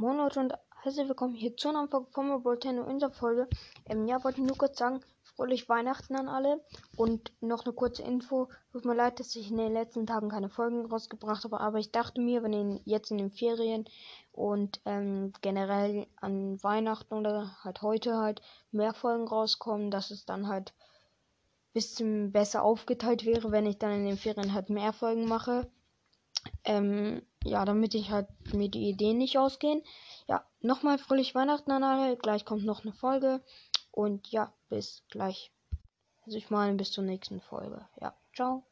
Moin Leute und herzlich willkommen hier zu einer Folge von Brotano in der Folge. Ähm, ja, wollte nur kurz sagen, fröhlich Weihnachten an alle und noch eine kurze Info. Tut mir leid, dass ich in den letzten Tagen keine Folgen rausgebracht habe, aber ich dachte mir, wenn in, jetzt in den Ferien und ähm, generell an Weihnachten oder halt heute halt mehr Folgen rauskommen, dass es dann halt bisschen besser aufgeteilt wäre, wenn ich dann in den Ferien halt mehr Folgen mache. Ähm, ja, damit ich halt mir die Ideen nicht ausgehen. Ja, nochmal fröhlich Weihnachten an alle. Gleich kommt noch eine Folge. Und ja, bis gleich. Also ich meine, bis zur nächsten Folge. Ja, ciao.